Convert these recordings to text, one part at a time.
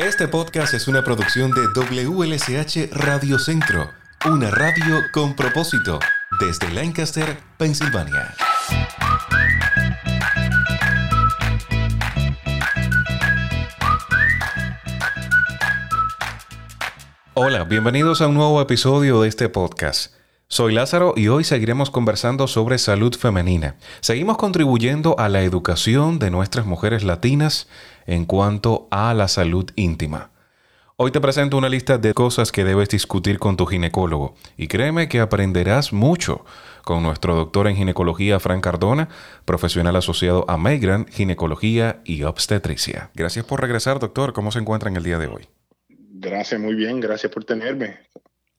Este podcast es una producción de WLSH Radio Centro, una radio con propósito, desde Lancaster, Pensilvania. Hola, bienvenidos a un nuevo episodio de este podcast. Soy Lázaro y hoy seguiremos conversando sobre salud femenina. Seguimos contribuyendo a la educación de nuestras mujeres latinas en cuanto a la salud íntima. Hoy te presento una lista de cosas que debes discutir con tu ginecólogo y créeme que aprenderás mucho con nuestro doctor en ginecología Frank Cardona, profesional asociado a Maigran Ginecología y Obstetricia. Gracias por regresar, doctor. ¿Cómo se encuentra en el día de hoy? Gracias, muy bien. Gracias por tenerme.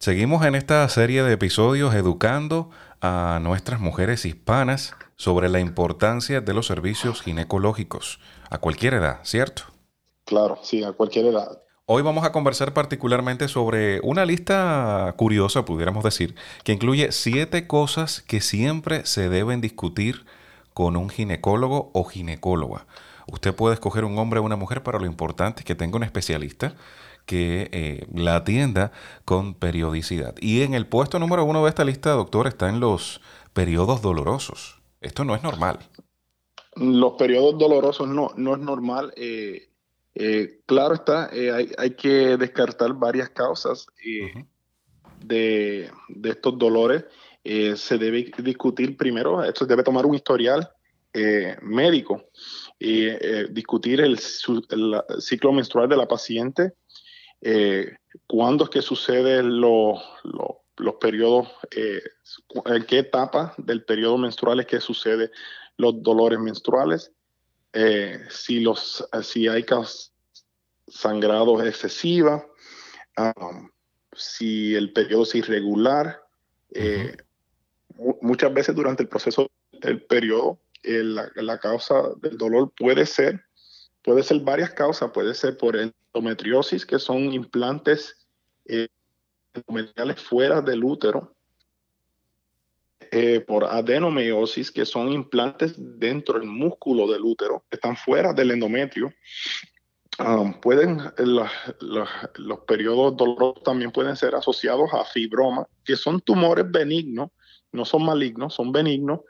Seguimos en esta serie de episodios educando a nuestras mujeres hispanas sobre la importancia de los servicios ginecológicos a cualquier edad, ¿cierto? Claro, sí, a cualquier edad. Hoy vamos a conversar particularmente sobre una lista curiosa, pudiéramos decir, que incluye siete cosas que siempre se deben discutir con un ginecólogo o ginecóloga. Usted puede escoger un hombre o una mujer, pero lo importante es que tenga un especialista que eh, la atienda con periodicidad. Y en el puesto número uno de esta lista, doctor, están los periodos dolorosos. Esto no es normal. Los periodos dolorosos no, no es normal. Eh, eh, claro está, hay, que descartar varias causas de, estos dolores. se debe discutir primero, esto debe tomar un historial médico y discutir el, el, ciclo menstrual de la paciente, eh, cuándo es que suceden los periodos, eh, en qué etapa del periodo menstrual es que sucede los dolores menstruales, eh, si, los, si hay sangrados excesivos, um, si el periodo es irregular. Muchas veces durante el proceso del periodo, la, la, causa del dolor puede ser Puede ser varias causas, puede ser por endometriosis, que son implantes eh, endometriales fuera del útero, eh, por adenomiosis, que son implantes dentro del músculo del útero, que están fuera del endometrio. Um, pueden, los periodos dolorosos también pueden ser asociados a fibroma, que son tumores benignos, no son malignos, son benignos,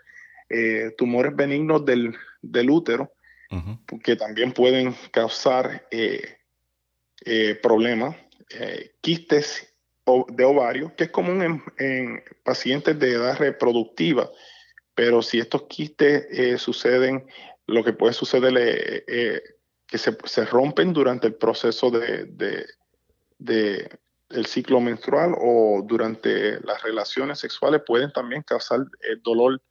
eh, tumores benignos del, del útero, que también pueden causar eh, eh, problemas, eh, quistes de ovario, que es común en, pacientes de edad reproductiva, pero si estos quistes suceden, lo que puede suceder es que se, rompen durante el proceso de, de, el ciclo menstrual o durante las relaciones sexuales pueden también causar dolor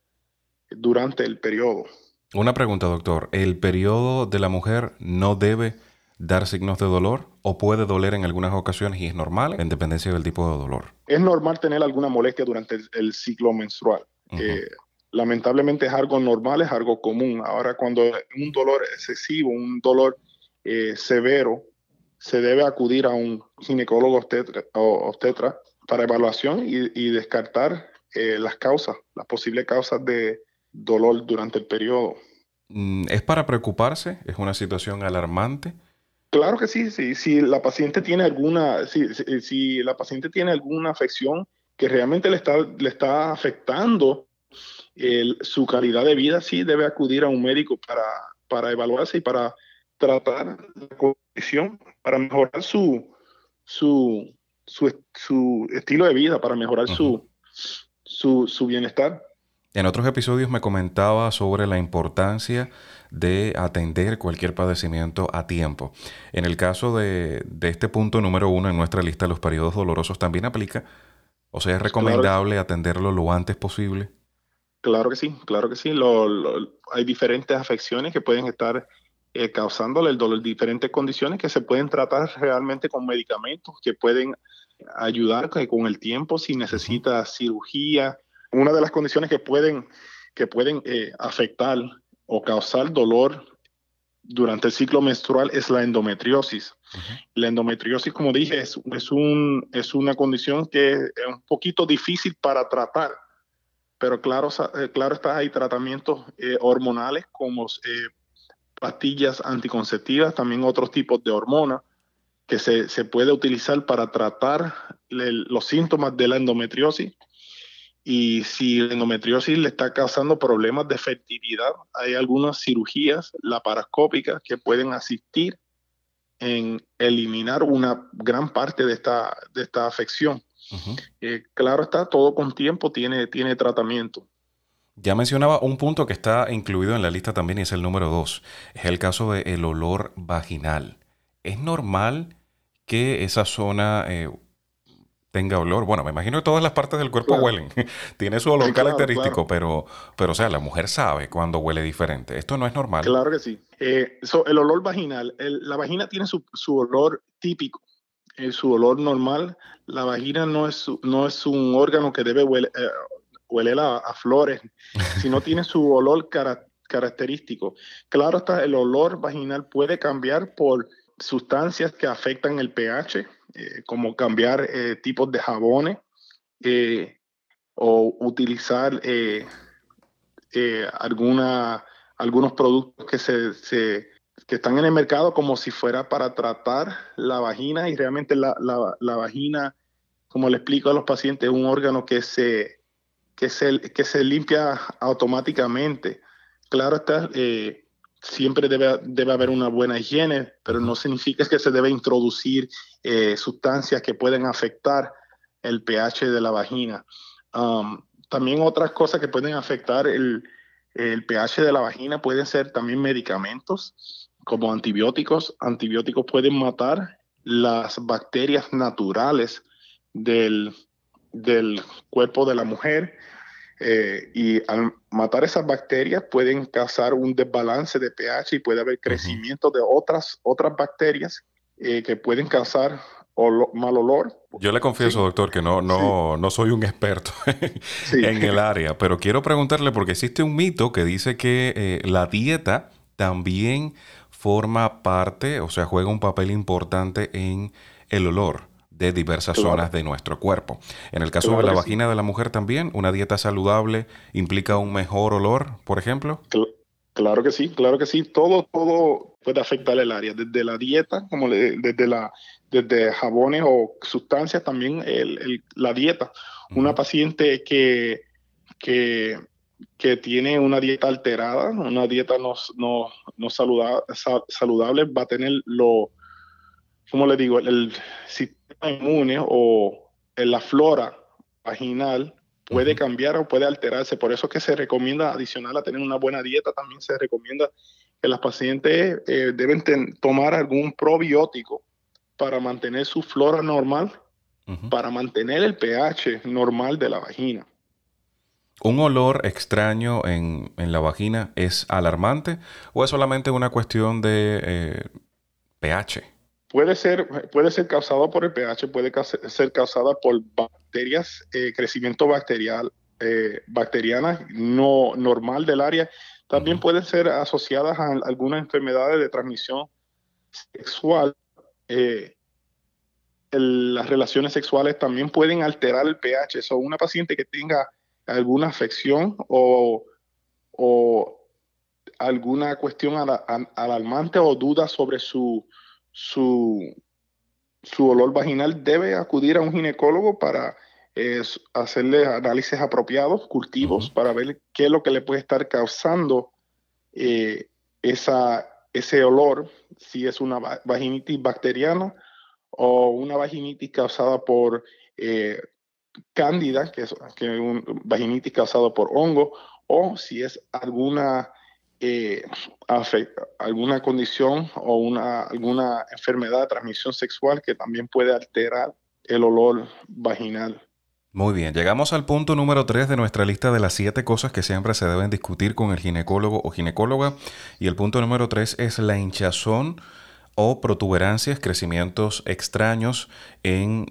durante el periodo. Una pregunta, doctor. ¿El periodo de la mujer no debe dar signos de dolor o puede doler en algunas ocasiones y es normal en dependencia del tipo de dolor? Es normal tener alguna molestia durante el, ciclo menstrual. Eh, lamentablemente es algo normal, es algo común. Ahora, cuando un dolor excesivo, un dolor eh, severo, se debe acudir a un ginecólogo obstetra, obstetra para evaluación y, descartar eh, las causas, las posibles causas de, dolor durante el periodo. Mm, ¿Es para preocuparse? ¿Es una situación alarmante? Claro que sí, sí. Si la paciente tiene alguna, si, la paciente tiene alguna afección que realmente le está, le está afectando su calidad de vida, sí debe acudir a un médico para, para evaluarse y para tratar la condición, para mejorar su, su, su, estilo de vida, para mejorar su, su, su bienestar. En otros episodios me comentaba sobre la importancia de atender cualquier padecimiento a tiempo. En el caso de, este punto número uno en nuestra lista, los periodos dolorosos también aplica. O sea, es recomendable atenderlo lo antes posible. Claro que sí, claro que sí. hay diferentes afecciones que pueden estar eh, causándole el dolor, diferentes condiciones que se pueden tratar realmente con medicamentos que pueden ayudar con el tiempo si necesita cirugía una de las condiciones que pueden, que pueden eh, afectar o causar dolor durante el ciclo menstrual es la endometriosis. La endometriosis, como dije, es, es, un, es una condición que es un poquito difícil para tratar, pero claro, eh, claro está, hay tratamientos eh, hormonales como pastillas anticonceptivas, también otros tipos de hormonas que se, se puede utilizar para tratar los síntomas de la endometriosis. Y si la endometriosis le está causando problemas de fertilidad, hay algunas cirugías laparoscópicas que pueden asistir en eliminar una gran parte de esta, de esta afección. Eh, claro está, todo con tiempo tiene, tiene tratamiento. Ya mencionaba un punto que está incluido en la lista también y es el número dos. Es el caso del olor vaginal. ¿Es normal que esa zona eh, tenga olor? Bueno, me imagino que todas las partes del cuerpo huelen. Tiene su olor característico, pero, pero, o sea, la mujer sabe cuando huele diferente. Esto no es normal. Claro que sí. Eh, el olor vaginal, la vagina tiene su, su olor típico su olor normal. La vagina no es, no es un órgano que debe huele, eh, a, flores, sino tiene su olor característico. Claro está, el olor vaginal puede cambiar por sustancias que afectan el pH, eh, como cambiar eh, tipos de jabones o utilizar alguna, algunos productos que se que están en el mercado como si fuera para tratar la vagina y realmente la, la, vagina, como le explico a los pacientes, es un órgano que se, que se, que se limpia automáticamente. Claro está, eh, siempre debe, debe haber una buena higiene, pero no significa que se debe introducir eh, sustancias que pueden afectar el pH de la vagina. Um, también otras cosas que pueden afectar el, el pH de la vagina pueden ser también medicamentos como antibióticos. Antibióticos pueden matar las bacterias naturales del, del cuerpo de la mujer eh, y al matar esas bacterias pueden causar un desbalance de pH y puede haber crecimiento de otras, otras bacterias eh, que pueden causar mal olor. Yo le confieso, doctor, que no, no, no soy un experto en el área, pero quiero preguntarle porque existe un mito que dice que eh, la dieta también forma parte, o sea, juega un papel importante en el olor de diversas zonas de nuestro cuerpo. En el caso de la vagina de la mujer también, una dieta saludable implica un mejor olor, por ejemplo. Claro que sí, claro que sí. Todo, todo puede afectar el área, desde la dieta, como desde la, desde jabones o sustancias, también la dieta. Una paciente que, que que tiene una dieta alterada, una dieta no, no, no saludable, va a tener lo, como le digo, el, sistema inmune o la flora vaginal puede cambiar o puede alterarse. Por eso es que se recomienda, adicional a tener una buena dieta, también se recomienda que las pacientes eh, deben tomar algún probiótico para mantener su flora normal, para mantener el pH normal de la vagina. ¿Un olor extraño en, la vagina es alarmante o es solamente una cuestión de eh, pH? Puede ser, puede ser causado por el pH, puede ser causada por bacterias, eh, crecimiento bacterial, eh, bacteriana no normal del área. También pueden ser asociadas a algunas enfermedades de transmisión sexual. las relaciones sexuales también pueden alterar el pH. So, una paciente que tenga alguna afección o, alguna cuestión alarmante o duda sobre su, su, su olor vaginal, debe acudir a un ginecólogo para hacerle análisis apropiados, cultivos, para ver qué es lo que le puede estar causando eh, esa, ese olor, si es una vaginitis bacteriana o una vaginitis causada por eh, cándida, que es, que un vaginitis causado por hongo, o si es alguna, eh, alguna condición o una, alguna enfermedad de transmisión sexual que también puede alterar el olor vaginal. Muy bien, llegamos al punto número 3 de nuestra lista de las siete cosas que siempre se deben discutir con el ginecólogo o ginecóloga. Y el punto número 3 es la hinchazón o protuberancias, crecimientos extraños en,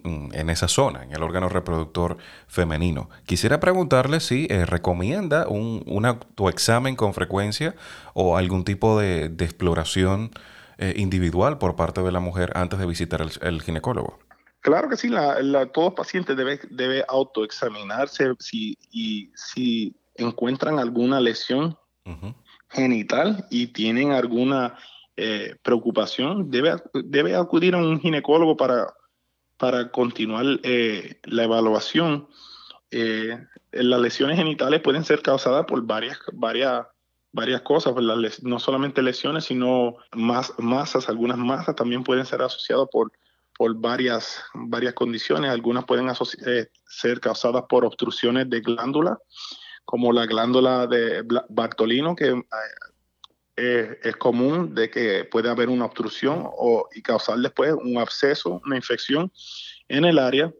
esa zona, en el órgano reproductor femenino. Quisiera preguntarle si eh, recomienda un, un, autoexamen con frecuencia o algún tipo de, exploración eh, individual por parte de la mujer antes de visitar el, ginecólogo. Claro que sí, la, todo paciente debe, debe autoexaminarse si, y si encuentran alguna lesión genital y tienen alguna eh, preocupación, debe, debe acudir a un ginecólogo para, para continuar eh, la evaluación. las lesiones genitales pueden ser causadas por varias, varias, varias cosas, pues no solamente lesiones, sino más, masas, algunas masas también pueden ser asociadas por, por varias, varias condiciones. Algunas pueden ser causadas por obstrucciones de glándula, como la glándula de Bartolino, que es, común de que puede haber una obstrucción o, y causar después un absceso, una infección en el área.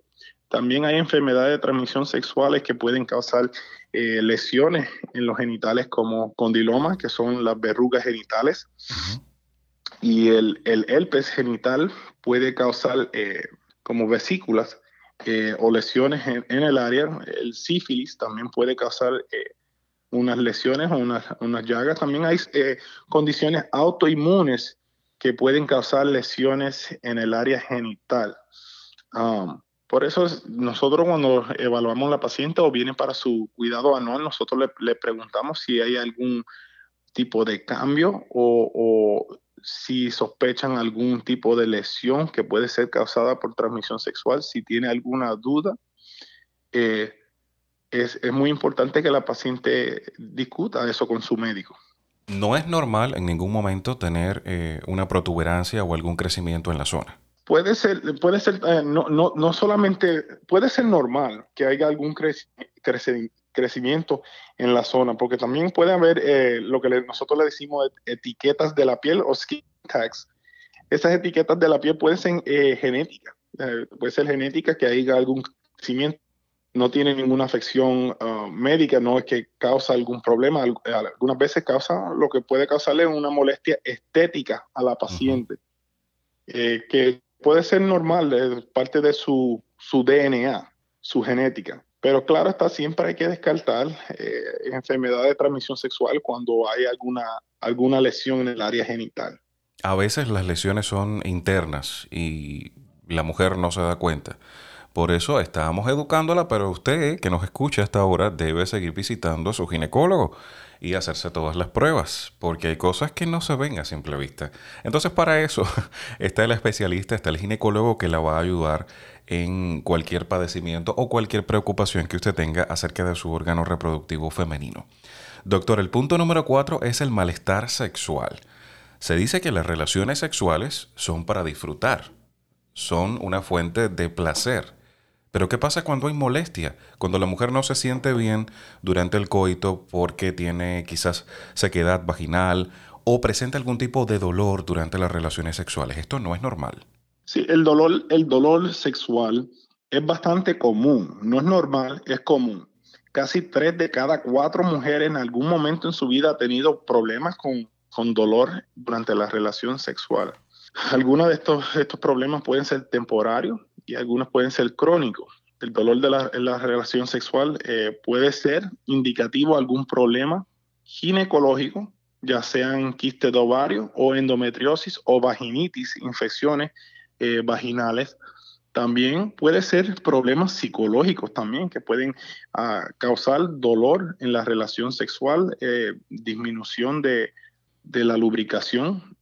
También hay enfermedades de transmisión sexuales que pueden causar eh, lesiones en los genitales como condilomas, que son las verrugas genitales. Y el, el, herpes genital puede causar eh, como vesículas eh, o lesiones en, en, el área. El sífilis también puede causar unas lesiones o unas, unas llagas. También hay eh, condiciones autoinmunes que pueden causar lesiones en el área genital. Um, por eso nosotros cuando evaluamos a la paciente o viene para su cuidado anual, nosotros le, le preguntamos si hay algún tipo de cambio o, o, si sospechan algún tipo de lesión que puede ser causada por transmisión sexual, si tiene alguna duda. Eh, es, muy importante que la paciente discuta eso con su médico. No es normal en ningún momento tener eh, una protuberancia o algún crecimiento en la zona. Puede ser, puede ser, eh, no, no, no, solamente, puede ser normal que haya algún crecimiento en la zona, porque también puede haber eh, lo que nosotros le decimos etiquetas de la piel o skin tags. Esas etiquetas de la piel pueden ser genéticas, puede ser genética que haya algún crecimiento no tiene ninguna afección uh, médica, no es que causa algún problema, algunas veces causa lo que puede causarle una molestia estética a la paciente, eh, que puede ser normal, es parte de su, su, DNA, su genética. Pero claro está, siempre hay que descartar eh, enfermedad de transmisión sexual cuando hay alguna, alguna lesión en el área genital. A veces las lesiones son internas y la mujer no se da cuenta. Por eso estábamos educándola, pero usted que nos escucha hasta ahora debe seguir visitando a su ginecólogo y hacerse todas las pruebas, porque hay cosas que no se ven a simple vista. Entonces para eso está el especialista, está el ginecólogo que la va a ayudar en cualquier padecimiento o cualquier preocupación que usted tenga acerca de su órgano reproductivo femenino. Doctor, el punto número cuatro es el malestar sexual. Se dice que las relaciones sexuales son para disfrutar, son una fuente de placer pero ¿qué pasa cuando hay molestia? Cuando la mujer no se siente bien durante el coito porque tiene quizás sequedad vaginal o presenta algún tipo de dolor durante las relaciones sexuales. Esto no es normal. Sí, el dolor, el dolor sexual es bastante común. No es normal, es común. Casi tres de cada cuatro mujeres en algún momento en su vida ha tenido problemas con, con dolor durante la relación sexual. Algunos de estos, estos problemas pueden ser temporarios, y algunos pueden ser crónicos. El dolor de la, relación sexual eh, puede ser indicativo de algún problema ginecológico, ya sean quistes de ovario o endometriosis o vaginitis, infecciones eh, vaginales. También puede ser problemas psicológicos también que pueden ah, causar dolor en la relación sexual, eh, disminución de, la lubricación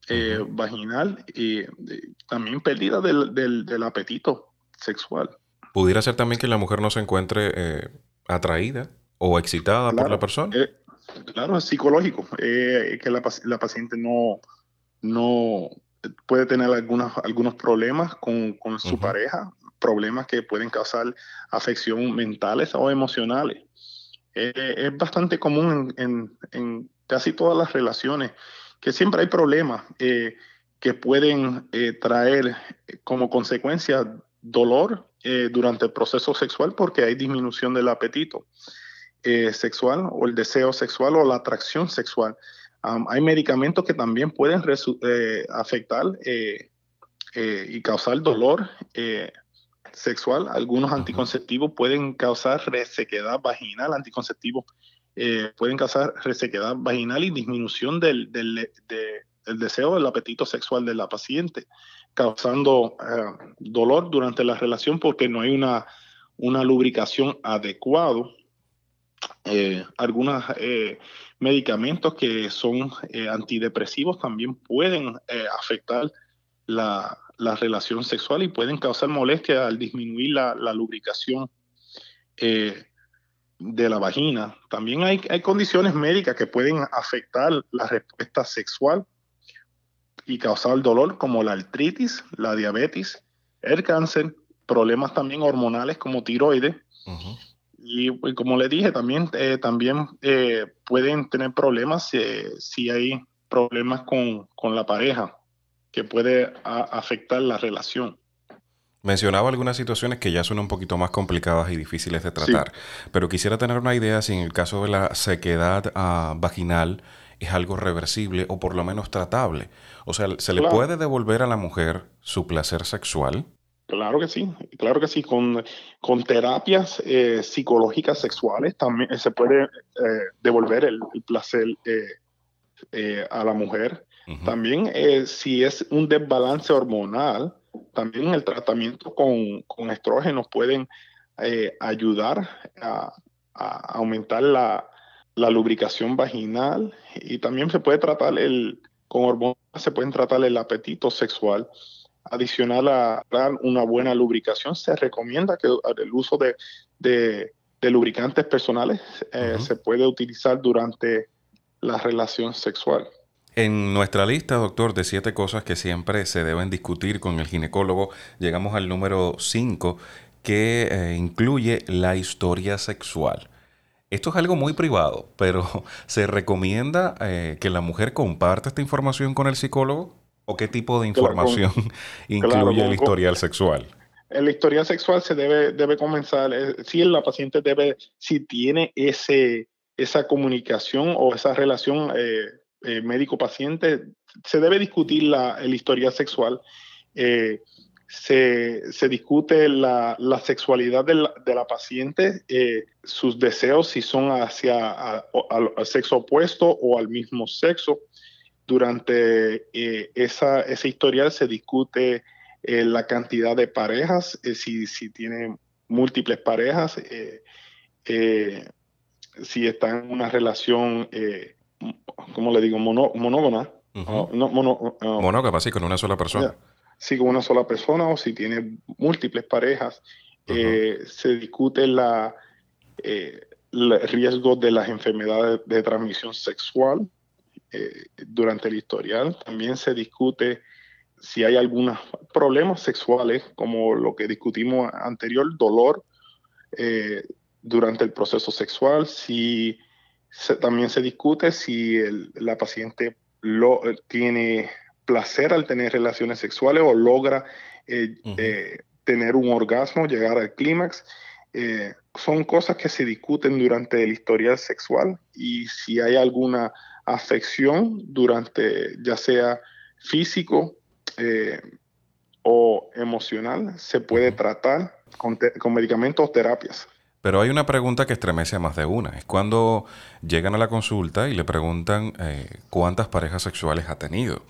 vaginal y también pérdida del apetito sexual. ¿Pudiera ser también que la mujer no se encuentre eh, atraída o excitada por la persona? Eh, claro, es psicológico. Eh, que la, paciente no, no puede tener algunos, algunos problemas con, su pareja, problemas que pueden causar afección mentales o emocionales. es bastante común en, casi todas las relaciones que siempre hay problemas que pueden traer como consecuencia dolor eh, durante el proceso sexual porque hay disminución del apetito eh, sexual o el deseo sexual o la atracción sexual. hay medicamentos que también pueden eh, afectar y causar dolor sexual. Algunos anticonceptivos pueden causar resequedad vaginal, anticonceptivos pueden causar resequedad vaginal y disminución del, del, del deseo del apetito sexual de la paciente causando eh, dolor durante la relación porque no hay una, una lubricación adecuada algunos medicamentos que son antidepresivos también pueden afectar la, la, relación sexual y pueden causar molestia al disminuir la, la lubricación de la vagina. También hay, hay condiciones médicas que pueden afectar la respuesta sexual y causar dolor, como la artritis, la diabetes, el cáncer, problemas también hormonales como tiroides. y, pues, como le dije, también, eh, también eh, pueden tener problemas si hay problemas con, con, la pareja, que puede afectar la relación. Mencionaba algunas situaciones que ya son un poquito más complicadas y difíciles de tratar, pero quisiera tener una idea si en el caso de la sequedad ah, vaginal es algo reversible o por lo menos tratable. O sea, ¿se le puede devolver a la mujer su placer sexual? Claro que sí, claro que sí. Con, con terapias eh, psicológicas sexuales también se puede eh, devolver el, placer eh, a la mujer. También si es un desbalance hormonal, también el tratamiento con, con estrógenos pueden eh, ayudar a, aumentar la, lubricación vaginal y también se puede tratar el, con hormonas se pueden tratar el apetito sexual. Adicional a una buena lubricación, se recomienda que el uso de, de, lubricantes personales eh, se puede utilizar durante la relación sexual. En nuestra lista, doctor, de siete cosas que siempre se deben discutir con el ginecólogo, llegamos al número cinco, que eh, incluye la historia sexual. Esto es algo muy privado, pero ¿se recomienda eh, que la mujer comparta esta información con el psicólogo? ¿O qué tipo de información incluye el historial sexual? El historial sexual se debe, debe comenzar, eh, si la paciente debe, si tiene ese, esa comunicación o esa relación eh, médico-paciente, se debe discutir la, el historial sexual. Eh, se, se, discute la, la sexualidad de la, de la paciente, eh, sus deseos, si son hacia al sexo opuesto o al mismo sexo. Durante esa, ese historial se discute la cantidad de parejas, si, si tiene múltiples parejas, si está en una relación ¿cómo le digo? Mono, monógama. Uh no, mono, ah, monógama, sí, con una sola persona. Sí, con una sola persona o si tiene múltiples parejas. Eh, se discute la, eh, el riesgo de las enfermedades de transmisión sexual eh, durante el historial. También se discute si hay algunos problemas sexuales, como lo que discutimos anterior, dolor durante el proceso sexual, si también se discute si la paciente lo, tiene placer al tener relaciones sexuales o logra eh, eh, tener un orgasmo, llegar al clímax. Eh, son cosas que se discuten durante el historial sexual y si hay alguna afección durante, ya sea físico o emocional, se puede tratar con, con medicamentos o terapias. Pero hay una pregunta que estremece a más de una. Es cuando llegan a la consulta y le preguntan eh, cuántas parejas sexuales ha tenido.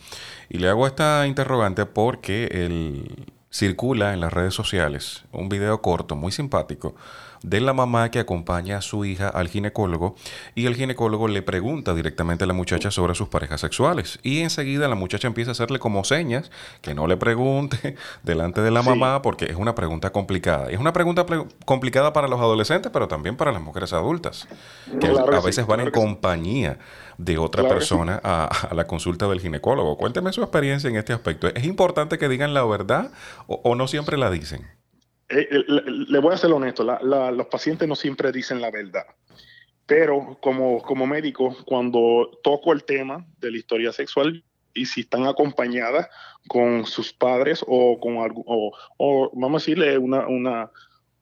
Y le hago esta interrogante porque él circula en las redes sociales un video corto muy simpático de la mamá que acompaña a su hija al ginecólogo y el ginecólogo le pregunta directamente a la muchacha sobre sus parejas sexuales y enseguida la muchacha empieza a hacerle como señas que no le pregunte delante de la mamá porque es una pregunta complicada. Y es una pregunta complicada para los adolescentes, pero también para las mujeres adultas, que a veces van en compañía de otra persona a, la consulta del ginecólogo. Cuénteme su experiencia en este aspecto. ¿Es importante que digan la verdad o no siempre la dicen? Eh, eh, le voy a ser honesto, los pacientes no siempre dicen la verdad. Pero como, como médico, cuando toco el tema de la historia sexual y si están acompañadas con sus padres o con o, o vamos a decirle una, una,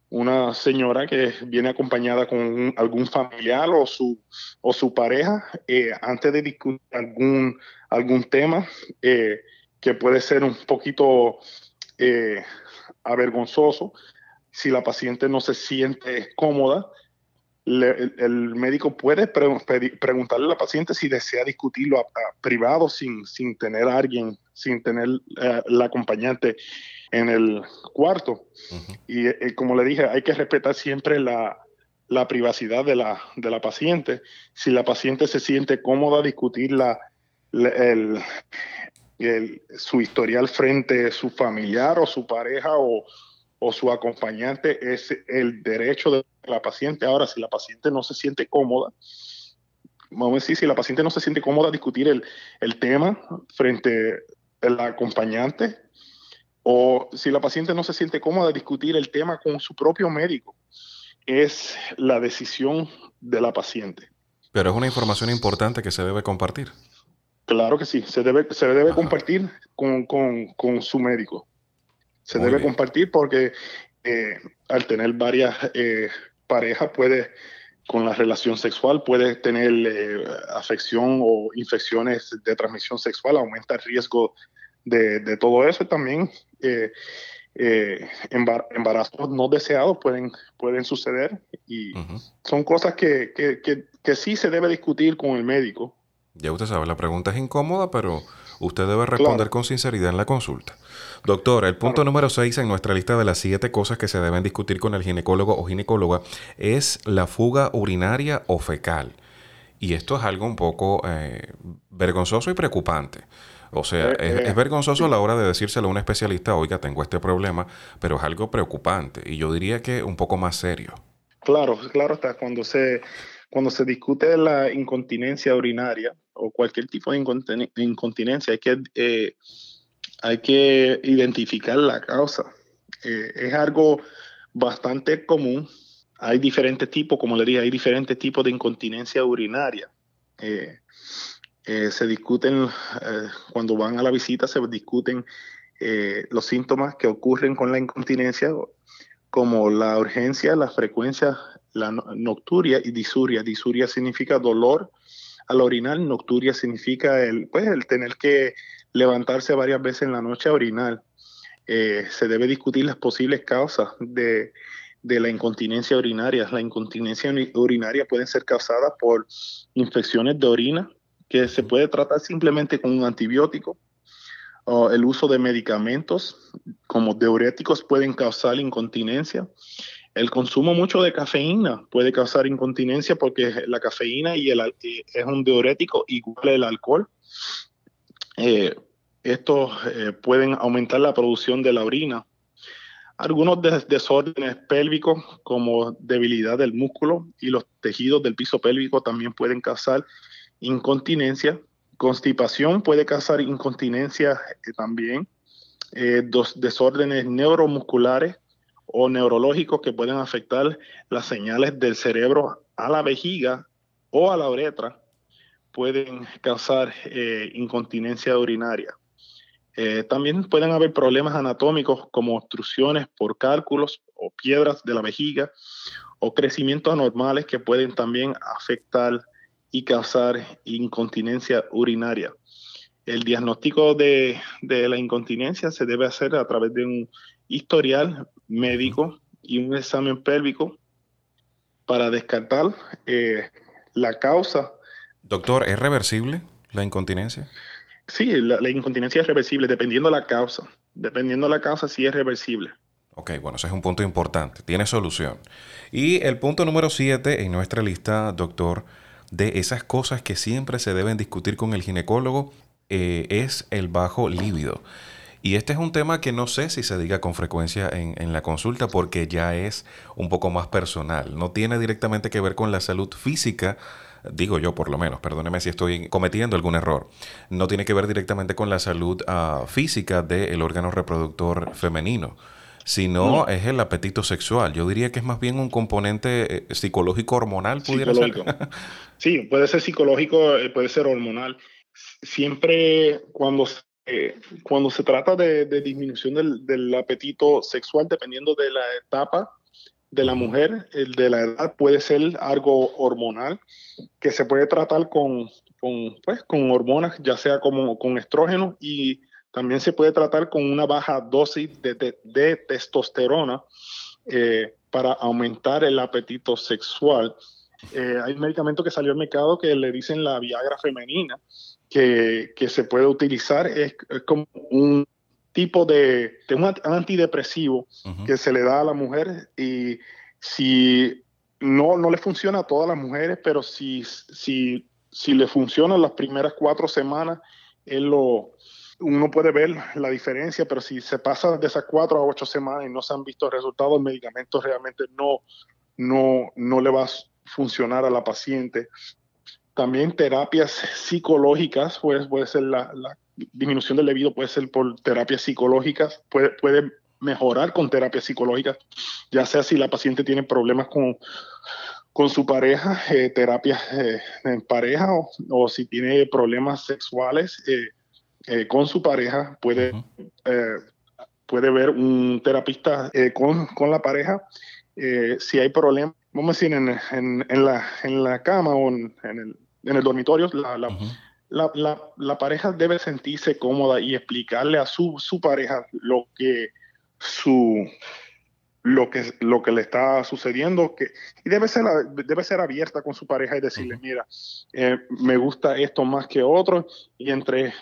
una señora que viene acompañada con algún familiar o su, o su pareja, eh, antes de discutir algún, algún tema que puede ser un poquito avergonzoso. Si la paciente no se siente cómoda, el, médico puede preguntarle a la paciente si desea discutirlo a, privado sin, sin tener a alguien, sin tener eh, la acompañante en el cuarto. Y eh, como le dije, hay que respetar siempre la, la privacidad de la, de la paciente. Si la paciente se siente cómoda discutir la, el, su historial frente a su familiar o su pareja o, su acompañante, es el derecho de la paciente. Ahora, si la paciente no se siente cómoda, vamos a decir, si la paciente no se siente cómoda discutir el, el tema frente al acompañante, o si la paciente no se siente cómoda discutir el tema con su propio médico, es la decisión de la paciente. Pero es una información importante que se debe compartir. Claro que sí, se debe, se debe compartir con, con, con, su médico. Se debe compartir porque eh, al tener varias eh, parejas puede, con la relación sexual, puede tener eh, afección o infecciones de transmisión sexual, aumenta el riesgo de, de todo eso. También eh, embarazos no deseados pueden, pueden suceder y son cosas que, que, que, sí se debe discutir con el médico. Ya usted sabe, la pregunta es incómoda, pero usted debe responder con sinceridad en la consulta. Doctor, el punto número 6 en nuestra lista de las siete cosas que se deben discutir con el ginecólogo o ginecóloga es la fuga urinaria o fecal. Y esto es algo un poco eh, vergonzoso y preocupante. O sea, eh, es, eh, vergonzoso a la hora de decírselo a un especialista, oiga, tengo este problema, pero es algo preocupante y yo diría que un poco más serio. Claro, claro está. Cuando se, cuando se discute la incontinencia urinaria o cualquier tipo de incontinencia, hay que, eh, hay que identificar la causa. es algo bastante común. Hay diferentes tipos, como le dije, hay diferentes tipos de incontinencia urinaria. Eh, se discuten, eh, cuando van a la visita, se discuten eh, los síntomas que ocurren con la incontinencia, como la urgencia, la frecuencia, la nocturia y disuria. Disuria significa dolor al orinar, nocturia significa el, pues, el tener que levantarse varias veces en la noche a orinar. se debe discutir las posibles causas de, de la incontinencia urinaria. La incontinencia urinaria puede ser causada por infecciones de orina, que se puede tratar simplemente con un antibiótico. o el uso de medicamentos como diuréticos pueden causar incontinencia. El consumo mucho de cafeína puede causar incontinencia porque la cafeína y el, es un diurético igual el alcohol. Eh, estos eh, pueden aumentar la producción de la orina. Algunos desórdenes pélvicos como debilidad del músculo y los tejidos del piso pélvico también pueden causar incontinencia, constipación puede causar incontinencia eh, también, dos desórdenes neuromusculares o neurológicos que pueden afectar las señales del cerebro a la vejiga o a la uretra pueden causar eh, incontinencia urinaria. también pueden haber problemas anatómicos como obstrucciones por cálculos o piedras de la vejiga o crecimientos anormales que pueden también afectar y causar incontinencia urinaria. El diagnóstico de, la incontinencia se debe hacer a través de un historial médico y un examen pélvico para descartar eh, la causa. Doctor, ¿es reversible la incontinencia? Sí, la, incontinencia es reversible dependiendo de la causa. Dependiendo de la causa, sí es reversible. Ok, bueno, ese es un punto importante. Tiene solución. Y el punto número 7 en nuestra lista, doctor, de esas cosas que siempre se deben discutir con el ginecólogo eh, es el bajo líbido. Y este es un tema que no sé si se diga con frecuencia en, en, la consulta porque ya es un poco más personal. No tiene directamente que ver con la salud física, digo yo por lo menos, perdóneme si estoy cometiendo algún error. No tiene que ver directamente con la salud uh, física del órgano reproductor femenino sino es el apetito sexual. Yo diría que es más bien un componente eh, psicológico hormonal, pudiera ser. sí, puede ser psicológico, eh, puede ser hormonal. Siempre cuando se, cuando se trata de, disminución del, apetito sexual, dependiendo de la etapa de la mujer, el de la edad, puede ser algo hormonal que se puede tratar con, con, pues, con hormonas, ya sea como con estrógeno y también se puede tratar con una baja dosis de, testosterona eh, para aumentar el apetito sexual. Eh, hay un medicamento que salió al mercado que le dicen la Viagra femenina, que, se puede utilizar, es, como un tipo de, un antidepresivo que se le da a la mujer y si no, no le funciona a todas las mujeres, pero si, si, si le funciona las primeras cuatro semanas, él lo, uno puede ver la diferencia, pero si se pasa de esas cuatro a ocho semanas y no se han visto resultados, el medicamento realmente no, no, no le va a funcionar a la paciente. También terapias psicológicas, pues puede ser la, disminución del debido, puede ser por terapias psicológicas, puede, puede mejorar con terapias psicológicas, ya sea si la paciente tiene problemas con, con su pareja, eh, terapias eh, en pareja, o, si tiene problemas sexuales eh, con su pareja, puede, puede ver un terapista con, con, la pareja. si hay problemas, vamos a decir, en, en, en, la, en la cama o en, el, en el dormitorio, la, la, la, la, la, pareja debe sentirse cómoda y explicarle a su, su pareja lo que su lo que, lo que le está sucediendo que, y debe ser, debe ser abierta con su pareja y decirle, mira, eh, me gusta esto más que otro, y entre,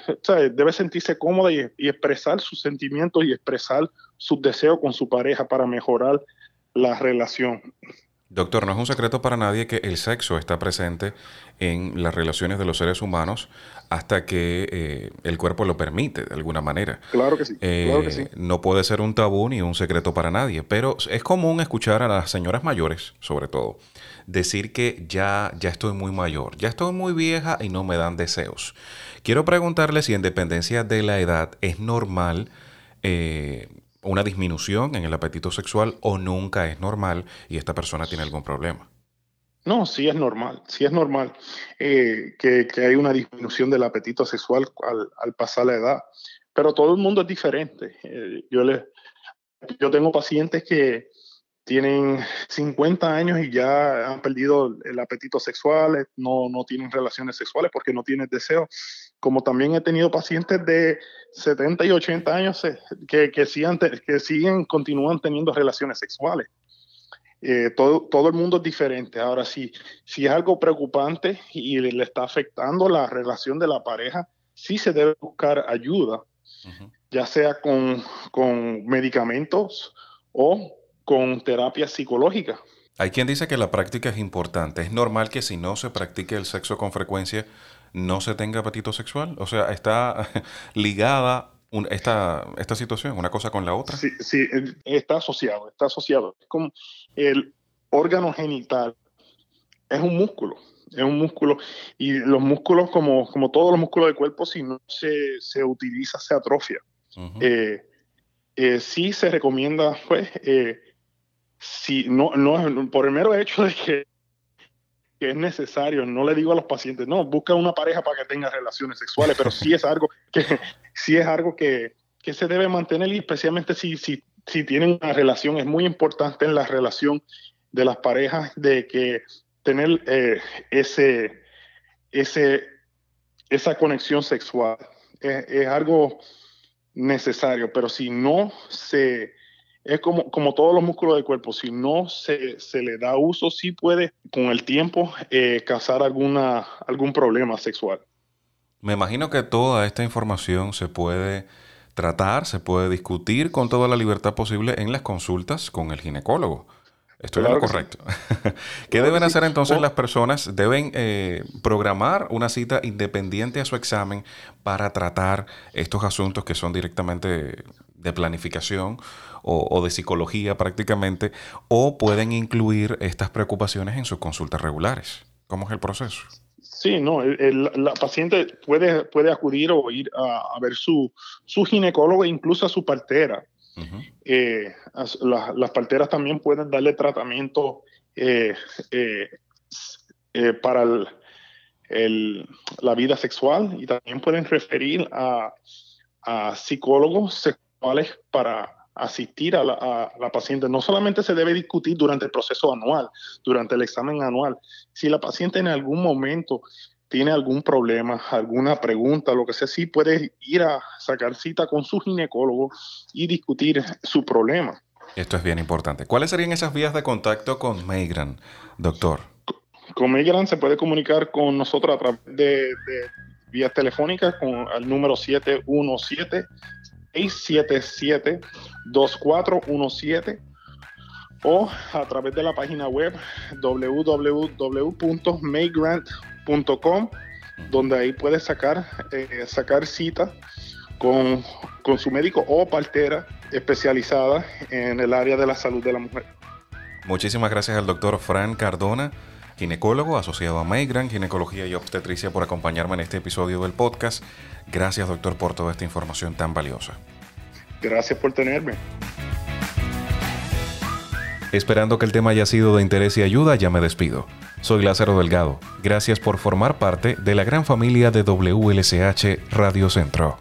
debe sentirse cómoda y, y, expresar sus sentimientos y expresar sus deseos con su pareja para mejorar la relación. Doctor, no es un secreto para nadie que el sexo está presente en las relaciones de los seres humanos hasta que eh, el cuerpo lo permite de alguna manera. Claro que, sí, claro que sí. Eh, no puede ser un tabú ni un secreto para nadie, pero es común escuchar a las señoras mayores, sobre todo, decir que ya, ya estoy muy mayor, ya estoy muy vieja y no me dan deseos. Quiero preguntarle si en dependencia de la edad es normal eh, una disminución en el apetito sexual o nunca es normal y esta persona tiene algún problema. No, sí es normal, sí es normal eh, que, que, hay una disminución del apetito sexual al, pasar la edad, pero todo el mundo es diferente. Eh, yo, le, yo tengo pacientes que tienen 50 años y ya han perdido el apetito sexual, no, no tienen relaciones sexuales porque no tienen deseo como también he tenido pacientes de 70 y 80 años eh, que, que, siguen, que siguen, continúan teniendo relaciones sexuales. Eh, todo, todo el mundo es diferente. Ahora, si, si es algo preocupante y le está afectando la relación de la pareja, sí se debe buscar ayuda, ya sea con, con medicamentos o con terapia psicológica. Hay quien dice que la práctica es importante. Es normal que si no se practique el sexo con frecuencia, no se tenga apetito sexual? O sea, ¿está ligada esta, esta situación, una cosa con la otra? Sí, sí, está asociado, está asociado. Es como el órgano genital es un músculo, es un músculo y los músculos, como, como todos los músculos del cuerpo, si no se, se utiliza, se atrofia. Eh, eh, sí se recomienda, pues, eh, si no, no, por el mero hecho de que es necesario. No le digo a los pacientes, no, busca una pareja para que tenga relaciones sexuales, pero sí es algo que, sí es algo que, que se debe mantener y especialmente si, si, si tienen una relación, es muy importante en la relación de las parejas de que tener eh, ese, ese, esa conexión sexual. Es, es, algo necesario, pero si no se, es como, como todos los músculos del cuerpo, si no se, se le da uso, sí puede con el tiempo eh, causar alguna, algún problema sexual. Me imagino que toda esta información se puede tratar, se puede discutir con toda la libertad posible en las consultas con el ginecólogo. Estoy en lo correcto. ¿Qué deben hacer entonces las personas? Deben eh, programar una cita independiente a su examen para tratar estos asuntos que son directamente de planificación o, de psicología prácticamente, o pueden incluir estas preocupaciones en sus consultas regulares. ¿Cómo es el proceso? Sí, no, la paciente puede, puede acudir o ir a, ver su, su ginecólogo e incluso a su partera. Eh, las parteras también pueden darle tratamiento eh, eh, para el, la vida sexual y también pueden referir a, a psicólogos sexuales para asistir a la, paciente. No solamente se debe discutir durante el proceso anual, durante el examen anual. Si la paciente en algún momento tiene algún problema, alguna pregunta, lo que sea, sí puede ir a sacar cita con su ginecólogo y discutir su problema. Esto es bien importante. ¿Cuáles serían esas vías de contacto con Meigran, doctor? Con Meigran se puede comunicar con nosotros a través de, de vías telefónicas con el número 717 677-2417 o a través de la página web www.maygrant.com, donde ahí puede sacar, eh, sacar cita con, con su médico o partera especializada en el área de la salud de la mujer. Muchísimas gracias al doctor Fran Cardona, ginecólogo asociado a Maygran Ginecología y Obstetricia, por acompañarme en este episodio del podcast. Gracias, doctor, por toda esta información tan valiosa. Gracias por tenerme. Esperando que el tema haya sido de interés y ayuda, ya me despido. Soy Lázaro Delgado. Gracias por formar parte de la gran familia de WLSH Radio Centro.